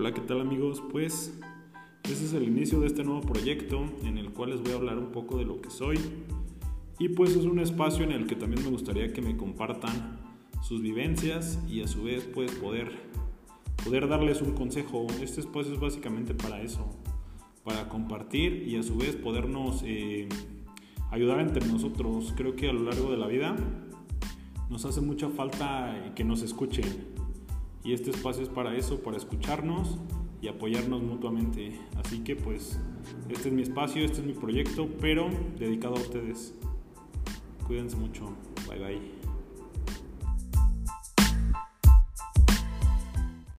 Hola, ¿qué tal amigos? Pues este es el inicio de este nuevo proyecto en el cual les voy a hablar un poco de lo que soy y pues es un espacio en el que también me gustaría que me compartan sus vivencias y a su vez pues poder, poder darles un consejo. Este espacio es básicamente para eso, para compartir y a su vez podernos eh, ayudar entre nosotros. Creo que a lo largo de la vida nos hace mucha falta que nos escuchen y este espacio es para eso, para escucharnos y apoyarnos mutuamente. Así que pues este es mi espacio, este es mi proyecto, pero dedicado a ustedes. Cuídense mucho. Bye bye.